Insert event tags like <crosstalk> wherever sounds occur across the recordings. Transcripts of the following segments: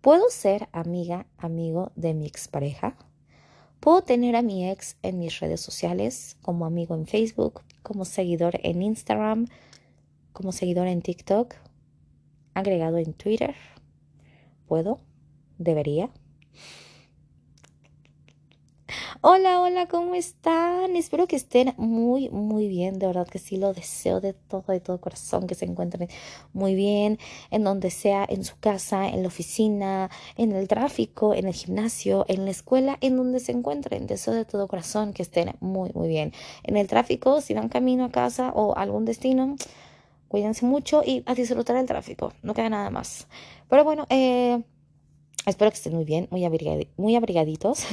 ¿Puedo ser amiga, amigo de mi expareja? ¿Puedo tener a mi ex en mis redes sociales, como amigo en Facebook, como seguidor en Instagram, como seguidor en TikTok, agregado en Twitter? ¿Puedo? ¿Debería? Hola, hola, ¿cómo están? Espero que estén muy, muy bien. De verdad que sí lo deseo de todo, de todo corazón, que se encuentren muy bien, en donde sea, en su casa, en la oficina, en el tráfico, en el gimnasio, en la escuela, en donde se encuentren. Deseo de todo corazón que estén muy, muy bien. En el tráfico, si van camino a casa o a algún destino, cuídense mucho y a disfrutar el tráfico. No queda nada más. Pero bueno, eh Espero que estén muy bien, muy, muy abrigaditos.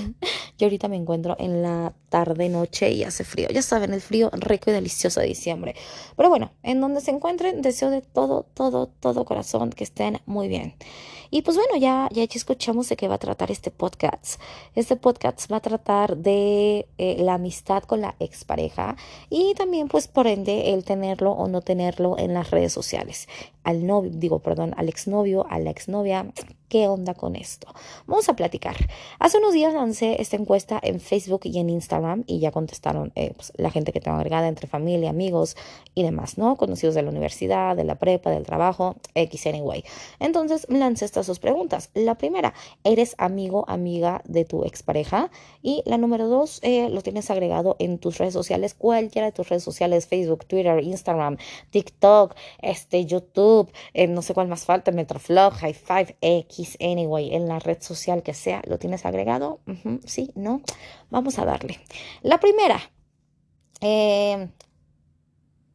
Yo ahorita me encuentro en la tarde, noche y hace frío. Ya saben, el frío rico y delicioso de diciembre. Pero bueno, en donde se encuentren, deseo de todo, todo, todo corazón que estén muy bien. Y pues bueno, ya, ya escuchamos de qué va a tratar este podcast. Este podcast va a tratar de eh, la amistad con la expareja y también pues por ende el tenerlo o no tenerlo en las redes sociales. Al novio, digo, perdón, al exnovio, a la exnovia, ¿Qué onda con esto? Vamos a platicar. Hace unos días lancé esta encuesta en Facebook y en Instagram y ya contestaron eh, pues, la gente que tengo agregada entre familia, amigos y demás, ¿no? Conocidos de la universidad, de la prepa, del trabajo, X anyway. Entonces lancé estas preguntas. La primera, ¿eres amigo, amiga de tu expareja? Y la número dos, eh, lo tienes agregado en tus redes sociales, cualquiera de tus redes sociales, Facebook, Twitter, Instagram, TikTok, este, YouTube, eh, no sé cuál más falta, Metroflog, High Five, X anyway, en la red social que sea, ¿lo tienes agregado? sí, no. Vamos a darle. La primera. Eh,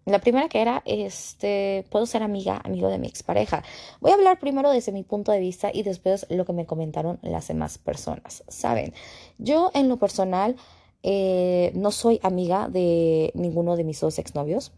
la primera que era, este, puedo ser amiga, amigo de mi expareja. Voy a hablar primero desde mi punto de vista y después lo que me comentaron las demás personas. Saben, yo en lo personal eh, no soy amiga de ninguno de mis dos exnovios.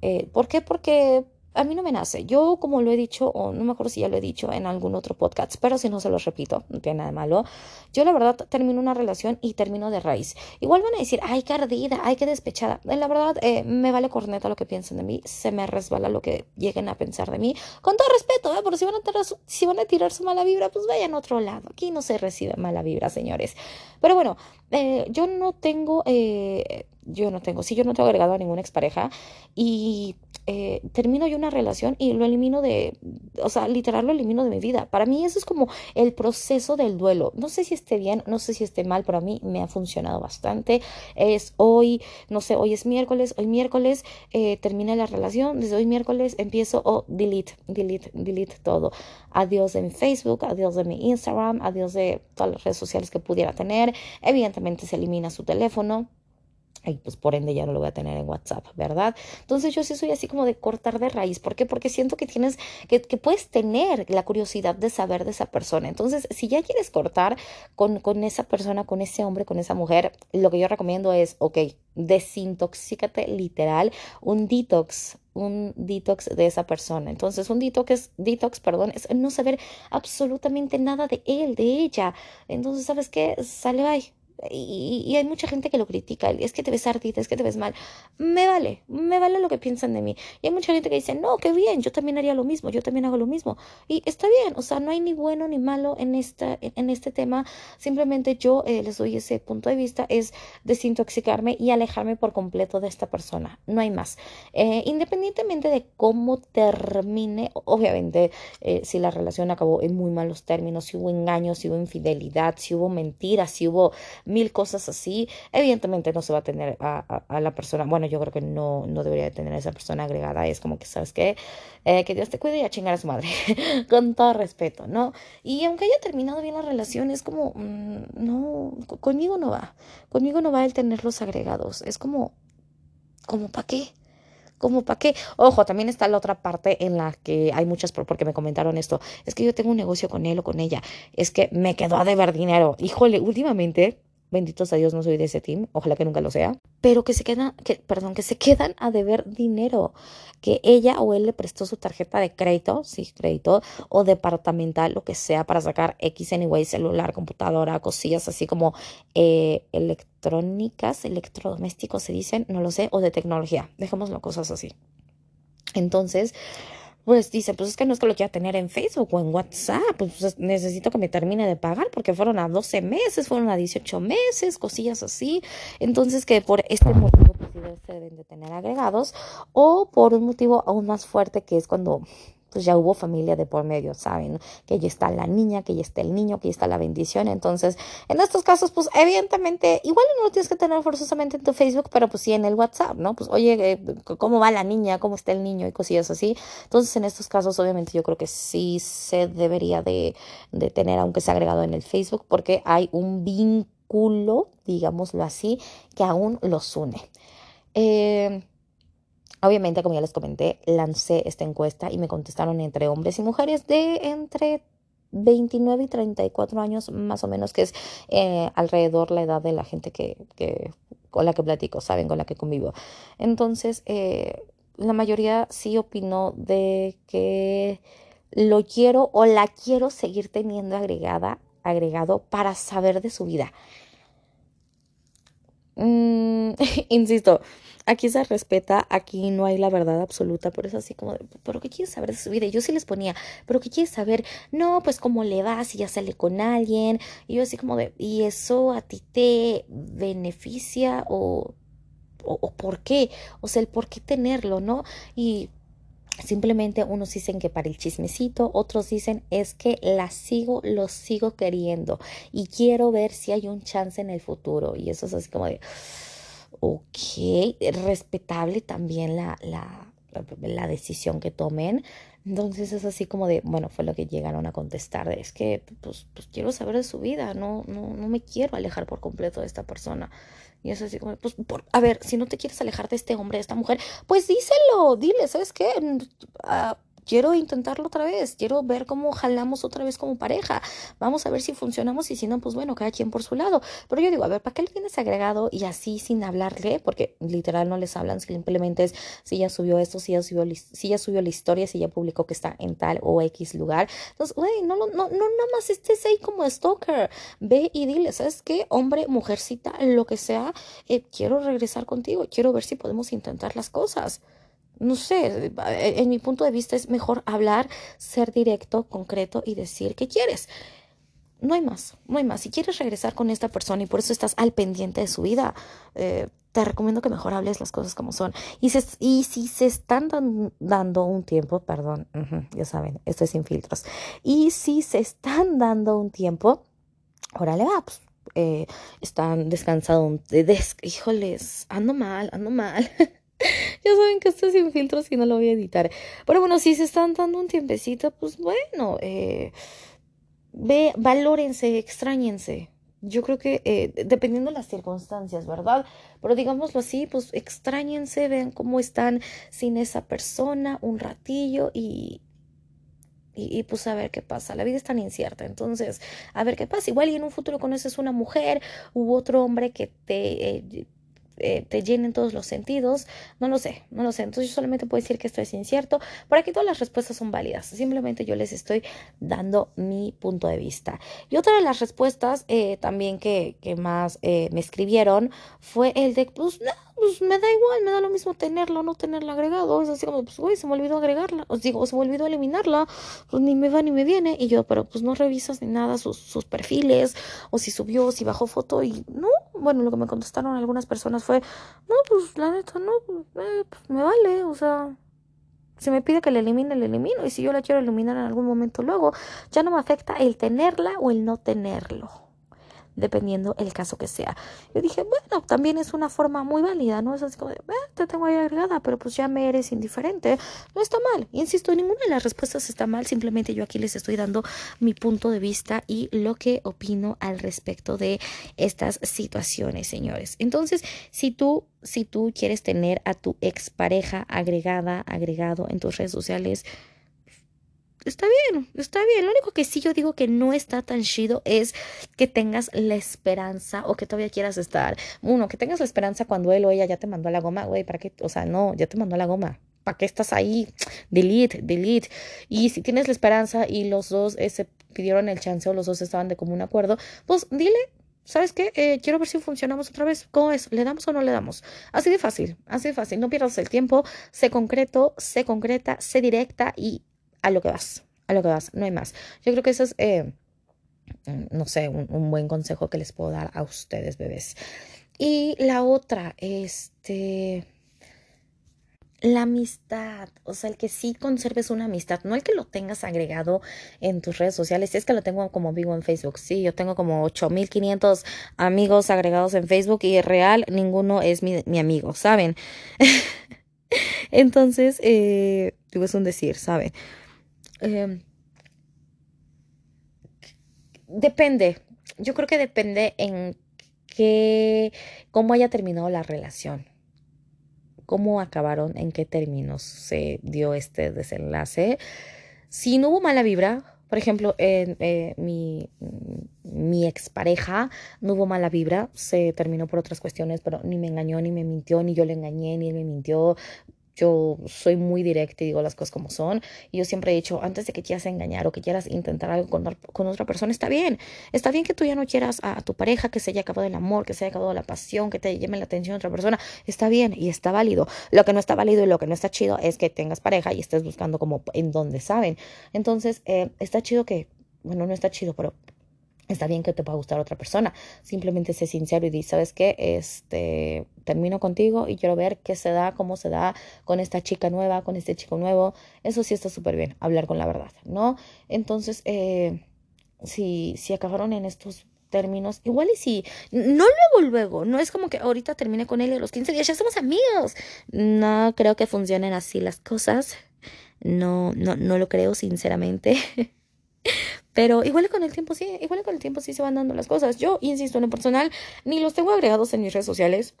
Eh, ¿Por qué? Porque a mí no me nace. Yo, como lo he dicho, o no me acuerdo si ya lo he dicho en algún otro podcast, pero si no se los repito, no tiene nada de malo. Yo, la verdad, termino una relación y termino de raíz. Igual van a decir, ay, qué ardida, ay, qué despechada. La verdad, eh, me vale corneta lo que piensen de mí, se me resbala lo que lleguen a pensar de mí. Con todo respeto, ¿eh? Si van a tirar su, van a tirar su mala vibra, pues vayan a otro lado. Aquí no se recibe mala vibra, señores. Pero bueno, eh, yo no tengo, eh, yo no tengo, sí, yo no tengo agregado a ninguna expareja y eh, termino yo una relación y lo elimino de, o sea, literal lo elimino de mi vida. Para mí eso es como el proceso del duelo. No sé si esté bien, no sé si esté mal, pero a mí me ha funcionado bastante. Es hoy, no sé, hoy es miércoles, hoy miércoles eh, termina la relación, desde hoy miércoles empiezo o delete, delete, delete todo. Adiós de mi Facebook, adiós de mi Instagram, adiós de todas las redes sociales que pudiera tener. Evidentemente se elimina su teléfono. Y pues por ende ya no lo voy a tener en WhatsApp, ¿verdad? Entonces yo sí soy así como de cortar de raíz. ¿Por qué? Porque siento que tienes, que, puedes tener la curiosidad de saber de esa persona. Entonces, si ya quieres cortar con, con esa persona, con ese hombre, con esa mujer, lo que yo recomiendo es, ok, desintoxícate literal, un detox, un detox de esa persona. Entonces, un detox, detox, perdón, es no saber absolutamente nada de él, de ella. Entonces, ¿sabes qué? Sale ahí y, hay mucha gente que lo critica, es que te ves ardita, es que te ves mal. Me vale, me vale lo que piensan de mí. Y hay mucha gente que dice, no, qué bien, yo también haría lo mismo, yo también hago lo mismo. Y está bien, o sea, no hay ni bueno ni malo en, esta, en este tema. Simplemente yo eh, les doy ese punto de vista, es desintoxicarme y alejarme por completo de esta persona. No hay más. Eh, independientemente de cómo termine, obviamente, eh, si la relación acabó en muy malos términos, si hubo engaños, si hubo infidelidad, si hubo mentiras, si hubo mil cosas así, evidentemente no se va a tener a, la persona, bueno, yo creo que no, no debería tener a esa persona agregada, es como que, ¿sabes qué? Eh, que Dios te cuide y a chingar a su madre, <laughs> con todo respeto, ¿no? Y aunque haya terminado bien la relación, es como, mm, no, conmigo no va, conmigo no va el tenerlos agregados, es como, como, ¿para qué? como para qué. Ojo, también está la otra parte en la que hay muchas, porque me comentaron esto, es que yo tengo un negocio con él o con ella, es que me quedó a deber dinero. Híjole, últimamente benditos a Dios no soy de ese team, ojalá que nunca lo sea, pero que se quedan, que, perdón, que se quedan a deber dinero, que ella o él le prestó su tarjeta de crédito, sí, crédito, o departamental, lo que sea, para sacar X anyway, celular, computadora, cosillas así como eh, electrónicas, electrodomésticos se dicen, no lo sé, o de tecnología, dejémoslo cosas así. Entonces, pues dice, pues es que no es que lo quiera tener en Facebook o en WhatsApp, pues necesito que me termine de pagar porque fueron a 12 meses, fueron a 18 meses, cosillas así. Entonces que por este motivo pues se deben de tener agregados o por un motivo aún más fuerte que es cuando pues ya hubo familia de por medio, ¿saben? Que ya está la niña, que ya está el niño, que ya está la bendición. Entonces, en estos casos, pues evidentemente, igual no lo tienes que tener forzosamente en tu Facebook, pero pues sí en el WhatsApp, ¿no? Pues oye, eh, ¿cómo va la niña? ¿Cómo está el niño? Y cosillas así. Entonces, en estos casos, obviamente, yo creo que sí se debería de, de tener, aunque sea agregado en el Facebook, porque hay un vínculo, digámoslo así, que aún los une. Eh, Obviamente, como ya les comenté, lancé esta encuesta y me contestaron entre hombres y mujeres de entre 29 y 34 años más o menos, que es eh, alrededor la edad de la gente que, con la que platico, saben, con la que convivo. Entonces, eh, la mayoría sí opinó de que lo quiero o la quiero seguir teniendo agregada, agregado para saber de su vida. Mm, <laughs> insisto, aquí se respeta, aquí no hay la verdad absoluta, por eso así como, pero ¿qué quieres saber de su vida? Y yo sí les ponía, pero ¿qué quieres saber? No, pues cómo le va, si ya sale con alguien, y yo así como de, ¿y eso a ti te beneficia o, o por qué? O sea, el por qué tenerlo, ¿no? Y Simplemente unos dicen que para el chismecito, otros dicen es que la sigo, lo sigo queriendo y quiero ver si hay un chance en el futuro. Y eso es así como de, ok, respetable también la, la, la decisión que tomen. Entonces es así como de, bueno, fue lo que llegaron a contestar, es que pues, pues quiero saber de su vida, no, no, no me quiero alejar por completo de esta persona. Y es así como, pues, a ver, si no te quieres alejar de este hombre, de esta mujer, pues díselo, dile, ¿sabes qué? Uh, quiero intentarlo otra vez, quiero ver cómo jalamos otra vez como pareja, vamos a ver si funcionamos y si no, pues bueno, cada quien por su lado. Pero yo digo, a ver, ¿para qué le tienes agregado y así sin hablarle? Porque literal no les hablan, simplemente es si ya subió esto, si ya subió, si ya subió la historia, si ya publicó que está en tal o X lugar. Entonces, güey, no, no, no, no, nada más estés ahí como stalker. Ve y dile, ¿sabes qué? Hombre, mujercita, lo que sea, eh, quiero regresar contigo, quiero ver si podemos intentar las cosas no sé, en mi punto de vista es mejor hablar, ser directo, concreto y decir qué quieres. No hay más, no hay más. Si quieres regresar con esta persona y por eso estás al pendiente de su vida, eh, te recomiendo que mejor hables las cosas como son. Y, si se están dando un tiempo, perdón, ya saben, esto es sin filtros. Y si se están dando un tiempo, órale, va, pues, eh, están descansados, híjoles, ando mal, ando mal. <laughs> <laughs> ya saben que esto es sin filtros y no lo voy a editar. Pero bueno, si se están dando un tiempecito, pues bueno, eh, ve, valórense, extrañense. Yo creo que eh, dependiendo de las circunstancias, ¿verdad? Pero digámoslo así, pues extrañense, vean cómo están sin esa persona un ratillo y, y, pues a ver qué pasa. La vida es tan incierta. Entonces, a ver qué pasa. Igual y en un futuro conoces una mujer u otro hombre que te eh, eh, te llenen todos los sentidos. No lo sé, no lo sé. Entonces yo solamente puedo decir que esto es incierto. Por aquí todas las respuestas son válidas. Simplemente yo les estoy dando mi punto de vista. Y otra de las respuestas eh, también que, más eh, me escribieron fue el de, pues, no, pues me da igual, me da lo mismo tenerlo o no tenerla agregado. Es así como, pues, güey, se me olvidó agregarla. Os digo, se me olvidó eliminarla. Pues ni me va ni me viene. Y yo, pero pues no revisas ni nada sus, sus perfiles, o si subió, si bajó foto. Y no, bueno, lo que me contestaron algunas personas fue, no, pues la neta, no, eh, pues me vale, o sea, si me pide que la elimine, la elimino. Y si yo la quiero eliminar en algún momento luego, ya no me afecta el tenerla o el no tenerlo dependiendo el caso que sea. Yo dije, bueno, también es una forma muy válida, ¿no? Es así como de, eh, te tengo ahí agregada, pero pues ya me eres indiferente. No está mal. Insisto, ninguna de las respuestas está mal, simplemente yo aquí les estoy dando mi punto de vista y lo que opino al respecto de estas situaciones, señores. Entonces, si tú si tú quieres tener a tu expareja agregada, agregado en tus redes sociales, está bien, está bien. Lo único que sí yo digo que no está tan chido es que tengas la esperanza o que todavía quieras estar. Uno, que tengas la esperanza cuando él o ella ya te mandó a la goma, güey, ¿para qué? O sea, no, ya te mandó a la goma. ¿Para qué estás ahí? Delete, delete. Y si tienes la esperanza y los dos eh, se pidieron el chance o los dos estaban de común acuerdo, pues dile, ¿sabes qué? Eh, quiero ver si funcionamos otra vez. ¿Cómo es? ¿Le damos o no le damos? Así de fácil, así de fácil. No pierdas el tiempo, sé concreto, sé concreta, sé directa y a lo que vas, a lo que vas, no hay más. Yo creo que eso es, eh, no sé, un, buen consejo que les puedo dar a ustedes, bebés. Y la otra, este la amistad, o sea, el que sí conserves una amistad, no el que lo tengas agregado en tus redes sociales, es que lo tengo como vivo en Facebook, sí, yo tengo como 8500 amigos agregados en Facebook y real ninguno es mi, amigo, ¿saben? <laughs> Entonces, eh, es un decir, ¿saben? Em, depende, yo creo que depende en qué, cómo haya terminado la relación. Cómo acabaron, en qué términos se dio este desenlace. Si no hubo mala vibra, por ejemplo, eh, mi, mi expareja no hubo mala vibra, se terminó por otras cuestiones, pero ni me engañó, ni me mintió, ni yo le engañé, ni él me mintió yo soy muy directa y digo las cosas como son. Y yo siempre he dicho, antes de que quieras engañar o que quieras intentar algo con, otra persona, está bien. Está bien que tú ya no quieras a, tu pareja, que se haya acabado el amor, que se haya acabado la pasión, que te llame la atención a otra persona. Está bien y está válido. Lo que no está válido y lo que no está chido es que tengas pareja y estés buscando como en donde saben. Entonces, eh, está chido que, bueno, no está chido, pero Está bien que te pueda gustar otra persona. Simplemente sé sincero y di, ¿sabes qué? Este, termino contigo y quiero ver qué se da, cómo se da con esta chica nueva, con este chico nuevo. Eso sí está súper bien, hablar con la verdad, ¿no? Entonces, eh, si, si acabaron en estos términos, igual y si, no luego, luego, no es como que ahorita termine con él y a los 15 días ya somos amigos. No creo que funcionen así las cosas. No, no, no lo creo, sinceramente. <laughs> Pero igual con el tiempo sí, igual con el tiempo sí se van dando las cosas. Yo, insisto, en lo personal, ni los tengo agregados en mis redes sociales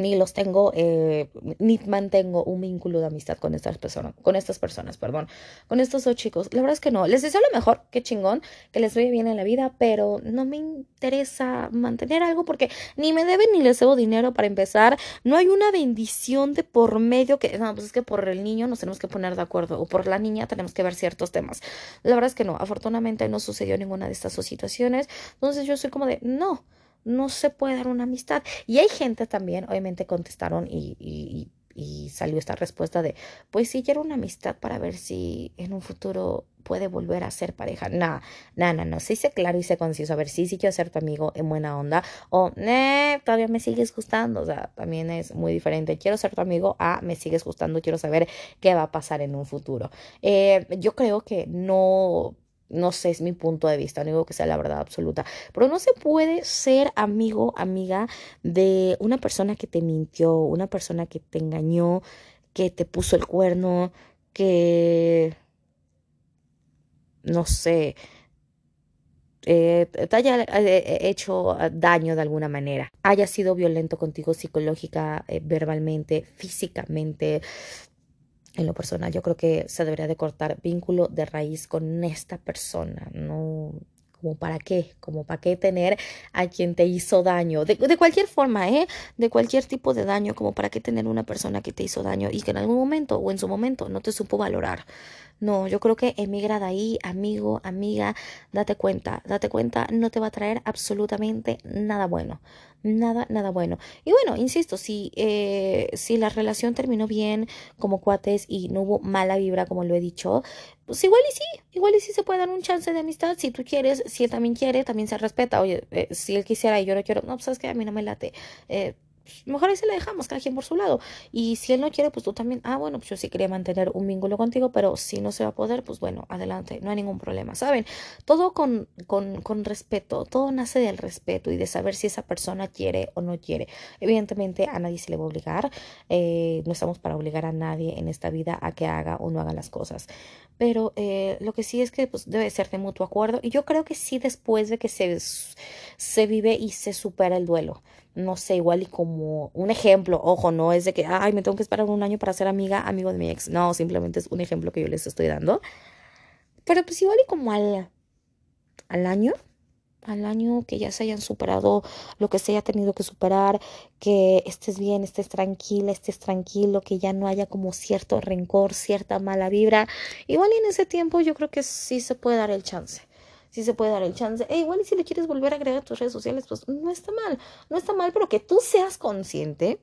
ni los tengo, eh, ni mantengo un vínculo de amistad con estas personas, con estas personas, perdón, con estos dos chicos. La verdad es que no. Les deseo lo mejor, qué chingón, que les vaya bien en la vida, pero no me interesa mantener algo porque ni me deben ni les debo dinero para empezar. No hay una bendición de por medio que, no, pues es que por el niño nos tenemos que poner de acuerdo o por la niña tenemos que ver ciertos temas. La verdad es que no. Afortunadamente no sucedió ninguna de estas situaciones. Entonces yo soy como de, no no se puede dar una amistad. Y hay gente también, obviamente contestaron y, y, y salió esta respuesta de, pues sí, quiero una amistad para ver si en un futuro puede volver a ser pareja. No, no, no, no. Sí sé claro y sé conciso. A ver, sí, sí quiero ser tu amigo en buena onda. O, eh, todavía me sigues gustando. O sea, también es muy diferente. Quiero ser tu amigo a me sigues gustando. Quiero saber qué va a pasar en un futuro. Eh, yo creo que no no sé, es mi punto de vista, no digo que sea la verdad absoluta, pero no se puede ser amigo, amiga de una persona que te mintió, una persona que te engañó, que te puso el cuerno, que, no sé, eh, te haya eh, hecho daño de alguna manera, haya sido violento contigo psicológica, eh, verbalmente, físicamente, en lo personal, yo creo que se debería de cortar vínculo de raíz con esta persona, no como para qué, como para qué tener a quien te hizo daño, de, de, cualquier forma, ¿eh? De cualquier tipo de daño, como para qué tener una persona que te hizo daño y que en algún momento o en su momento no te supo valorar. No, yo creo que emigra de ahí, amigo, amiga, date cuenta, date cuenta, no te va a traer absolutamente nada bueno nada, nada bueno. Y bueno, insisto, si, eh, si la relación terminó bien como cuates y no hubo mala vibra, como lo he dicho, pues igual y sí, igual y sí se puede dar un chance de amistad. Si tú quieres, si él también quiere, también se respeta. Oye, eh, si él quisiera y yo no quiero, no, pues sabes que a mí no me late. Eh, mejor ahí se le dejamos, cada quien por su lado. Y si él no quiere, pues tú también, ah, bueno, pues yo sí quería mantener un vínculo contigo, pero si no se va a poder, pues bueno, adelante, no hay ningún problema, ¿saben? Todo con, con, con respeto, todo nace del respeto y de saber si esa persona quiere o no quiere. Evidentemente a nadie se le va a obligar, eh, no estamos para obligar a nadie en esta vida a que haga o no haga las cosas. Pero eh, lo que sí es que pues, debe ser de mutuo acuerdo y yo creo que sí después de que se, se vive y se supera el duelo no sé, igual y como un ejemplo, ojo, no es de que, ay, me tengo que esperar un año para ser amiga, amigo de mi ex, no, simplemente es un ejemplo que yo les estoy dando. Pero pues igual y como al, al año, al año que ya se hayan superado lo que se haya tenido que superar, que estés bien, estés tranquila, estés tranquilo, que ya no haya como cierto rencor, cierta mala vibra. Igual y en ese tiempo yo creo que sí se puede dar el chance si se puede dar el chance. E igual y si le quieres volver a agregar a tus redes sociales, pues no está mal, no está mal, pero que tú seas consciente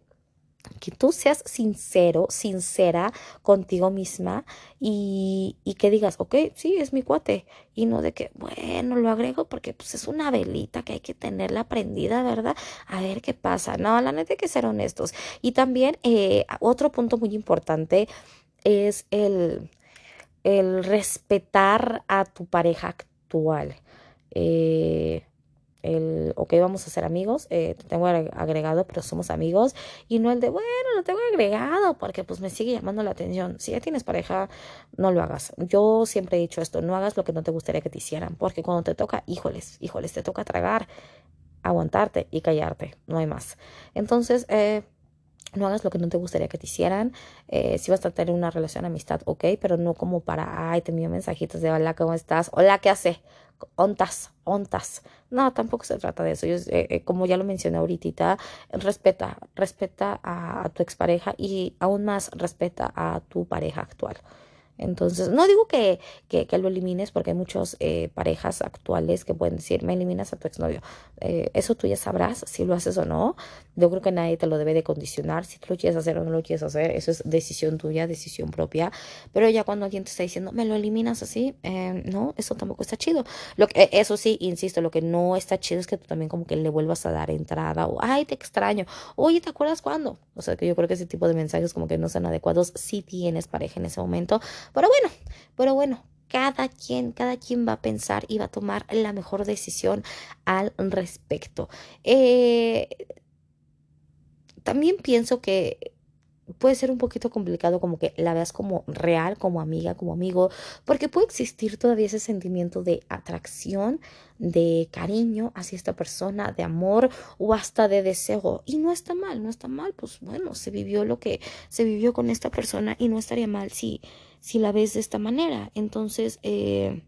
que tú seas sincero, sincera contigo misma y, y, que digas, ok, sí, es mi cuate. Y no de que, bueno, lo agrego porque pues es una velita que hay que tenerla prendida, ¿verdad? A ver qué pasa. No, la neta hay que ser honestos. Y también eh, otro punto muy importante es el, el respetar a tu pareja actual. Eh, el, ok, vamos a ser amigos, eh, te tengo agregado, pero somos amigos, y no el de, bueno, lo tengo agregado porque pues me sigue llamando la atención. Si ya tienes pareja, no lo hagas. Yo siempre he dicho esto, no hagas lo que no te gustaría que te hicieran, porque cuando te toca, híjoles, híjoles, te toca tragar, aguantarte y callarte, no hay más. Entonces, eh, no hagas lo que no te gustaría que te hicieran. Eh, si vas a tener una relación amistad, ok, pero no como para, ay, te envío mensajitos de hola, ¿cómo estás? Hola, ¿qué hace? ontas, ontas. No, tampoco se trata de eso. Yo, eh, eh, como ya lo mencioné ahorita, respeta, respeta a, a tu expareja y aún más respeta a tu pareja actual. Entonces, no digo que, que, lo elimines porque hay muchas eh, parejas actuales que pueden decir, me eliminas a tu exnovio. Eh, eso tú ya sabrás si lo haces o no. Yo creo que nadie te lo debe de condicionar. Si tú lo quieres hacer o no lo quieres hacer, eso es decisión tuya, decisión propia. Pero ya cuando alguien te está diciendo, me lo eliminas así, eh, no, eso tampoco está chido. Lo que, eso sí, insisto, lo que no está chido es que tú también como que le vuelvas a dar entrada o, ay, te extraño. Oye, ¿te acuerdas cuándo? O sea, que yo creo que ese tipo de mensajes como que no son adecuados si tienes pareja en ese momento pero bueno, pero bueno, cada quien, cada quien va a pensar y va a tomar la mejor decisión al respecto. Eh, también pienso que puede ser un poquito complicado como que la veas como real, como amiga, como amigo, porque puede existir todavía ese sentimiento de atracción, de cariño hacia esta persona, de amor o hasta de deseo. Y no está mal, no está mal, pues bueno, se vivió lo que se vivió con esta persona y no estaría mal si, si la ves de esta manera. Entonces, eh,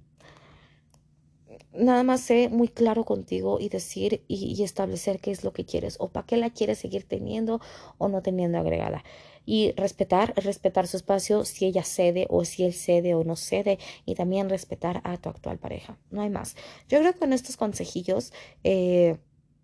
nada más sé muy claro contigo y decir y, establecer qué es lo que quieres o para qué la quieres seguir teniendo o no teniendo agregada. Y respetar, respetar su espacio si ella cede o si él cede o no cede y también respetar a tu actual pareja. No hay más. Yo creo que con estos consejillos eh,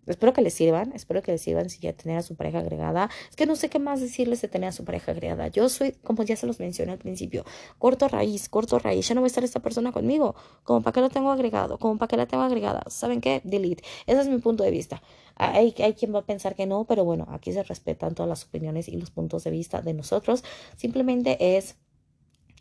Espero que les sirvan, espero que les sirvan si ya tener a su pareja agregada. Es que no sé qué más decirles de tener a su pareja agregada. Yo soy, como ya se los mencioné al principio, corto raíz, corto raíz. Ya no va a estar esta persona conmigo. Como para qué lo tengo agregado, como para qué la tengo agregada. ¿Saben qué? Delete. Ese es mi punto de vista. Hay, hay quien va a pensar que no, pero bueno, aquí se respetan todas las opiniones y los puntos de vista de nosotros. Simplemente es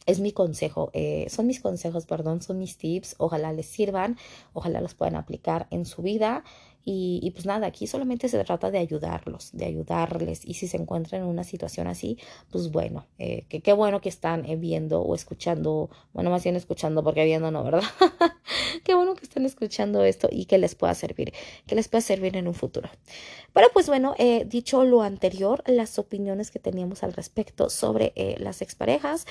es mi consejo, eh, son mis consejos, perdón, son mis tips, ojalá les sirvan, ojalá los puedan aplicar en su vida y, pues nada, aquí solamente se trata de ayudarlos, de ayudarles y si se encuentran en una situación así, pues bueno, eh, qué bueno que están eh, viendo o escuchando, bueno, más bien escuchando porque viendo no, ¿verdad? <laughs> qué bueno que están escuchando esto y que les pueda servir, que les pueda servir en un futuro. Pero pues bueno, eh, dicho lo anterior, las opiniones que teníamos al respecto sobre las exparejas,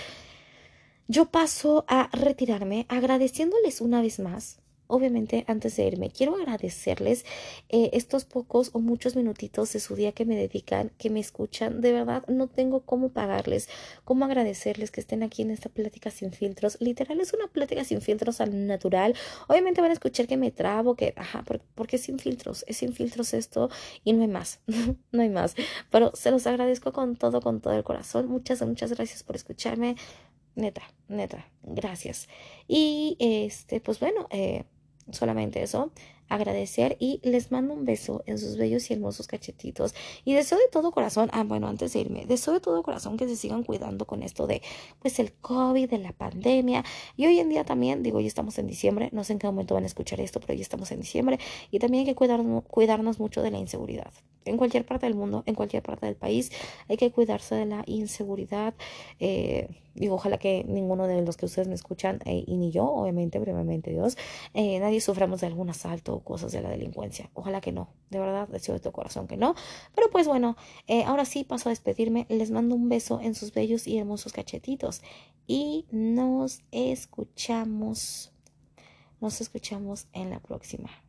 yo paso a retirarme agradeciéndoles una vez más obviamente antes de irme, quiero agradecerles eh, estos pocos o muchos minutitos de su día que me dedican, que me escuchan. De verdad, no tengo cómo pagarles, cómo agradecerles que estén aquí en esta plática sin filtros. Literal, es una plática sin filtros al natural. Obviamente van a escuchar que me trabo, que, ajá, porque es sin filtros, es sin filtros esto y no hay más, <laughs> no hay más. Pero se los agradezco con todo, con todo el corazón. Muchas, muchas gracias por escucharme. Neta, neta, gracias. Y este, pues bueno, eh, solamente eso, agradecer y les mando un beso en sus bellos y hermosos cachetitos y deseo de todo corazón, ah bueno, antes de irme, deseo de todo corazón que se sigan cuidando con esto de pues el COVID, de la pandemia y hoy en día también, digo, ya estamos en diciembre, no sé en qué momento van a escuchar esto, pero ya estamos en diciembre y también hay que cuidarnos, cuidarnos mucho de la inseguridad. En cualquier parte del mundo, en cualquier parte del país, hay que cuidarse de la inseguridad. Eh, y ojalá que ninguno de los que ustedes me escuchan, eh, y ni yo, obviamente, brevemente Dios, eh, nadie suframos de algún asalto o cosas de la delincuencia. Ojalá que no, de verdad, deseo de tu corazón que no. Pero pues bueno, eh, ahora sí paso a despedirme. Les mando un beso en sus bellos y hermosos cachetitos. Y nos escuchamos, nos escuchamos en la próxima.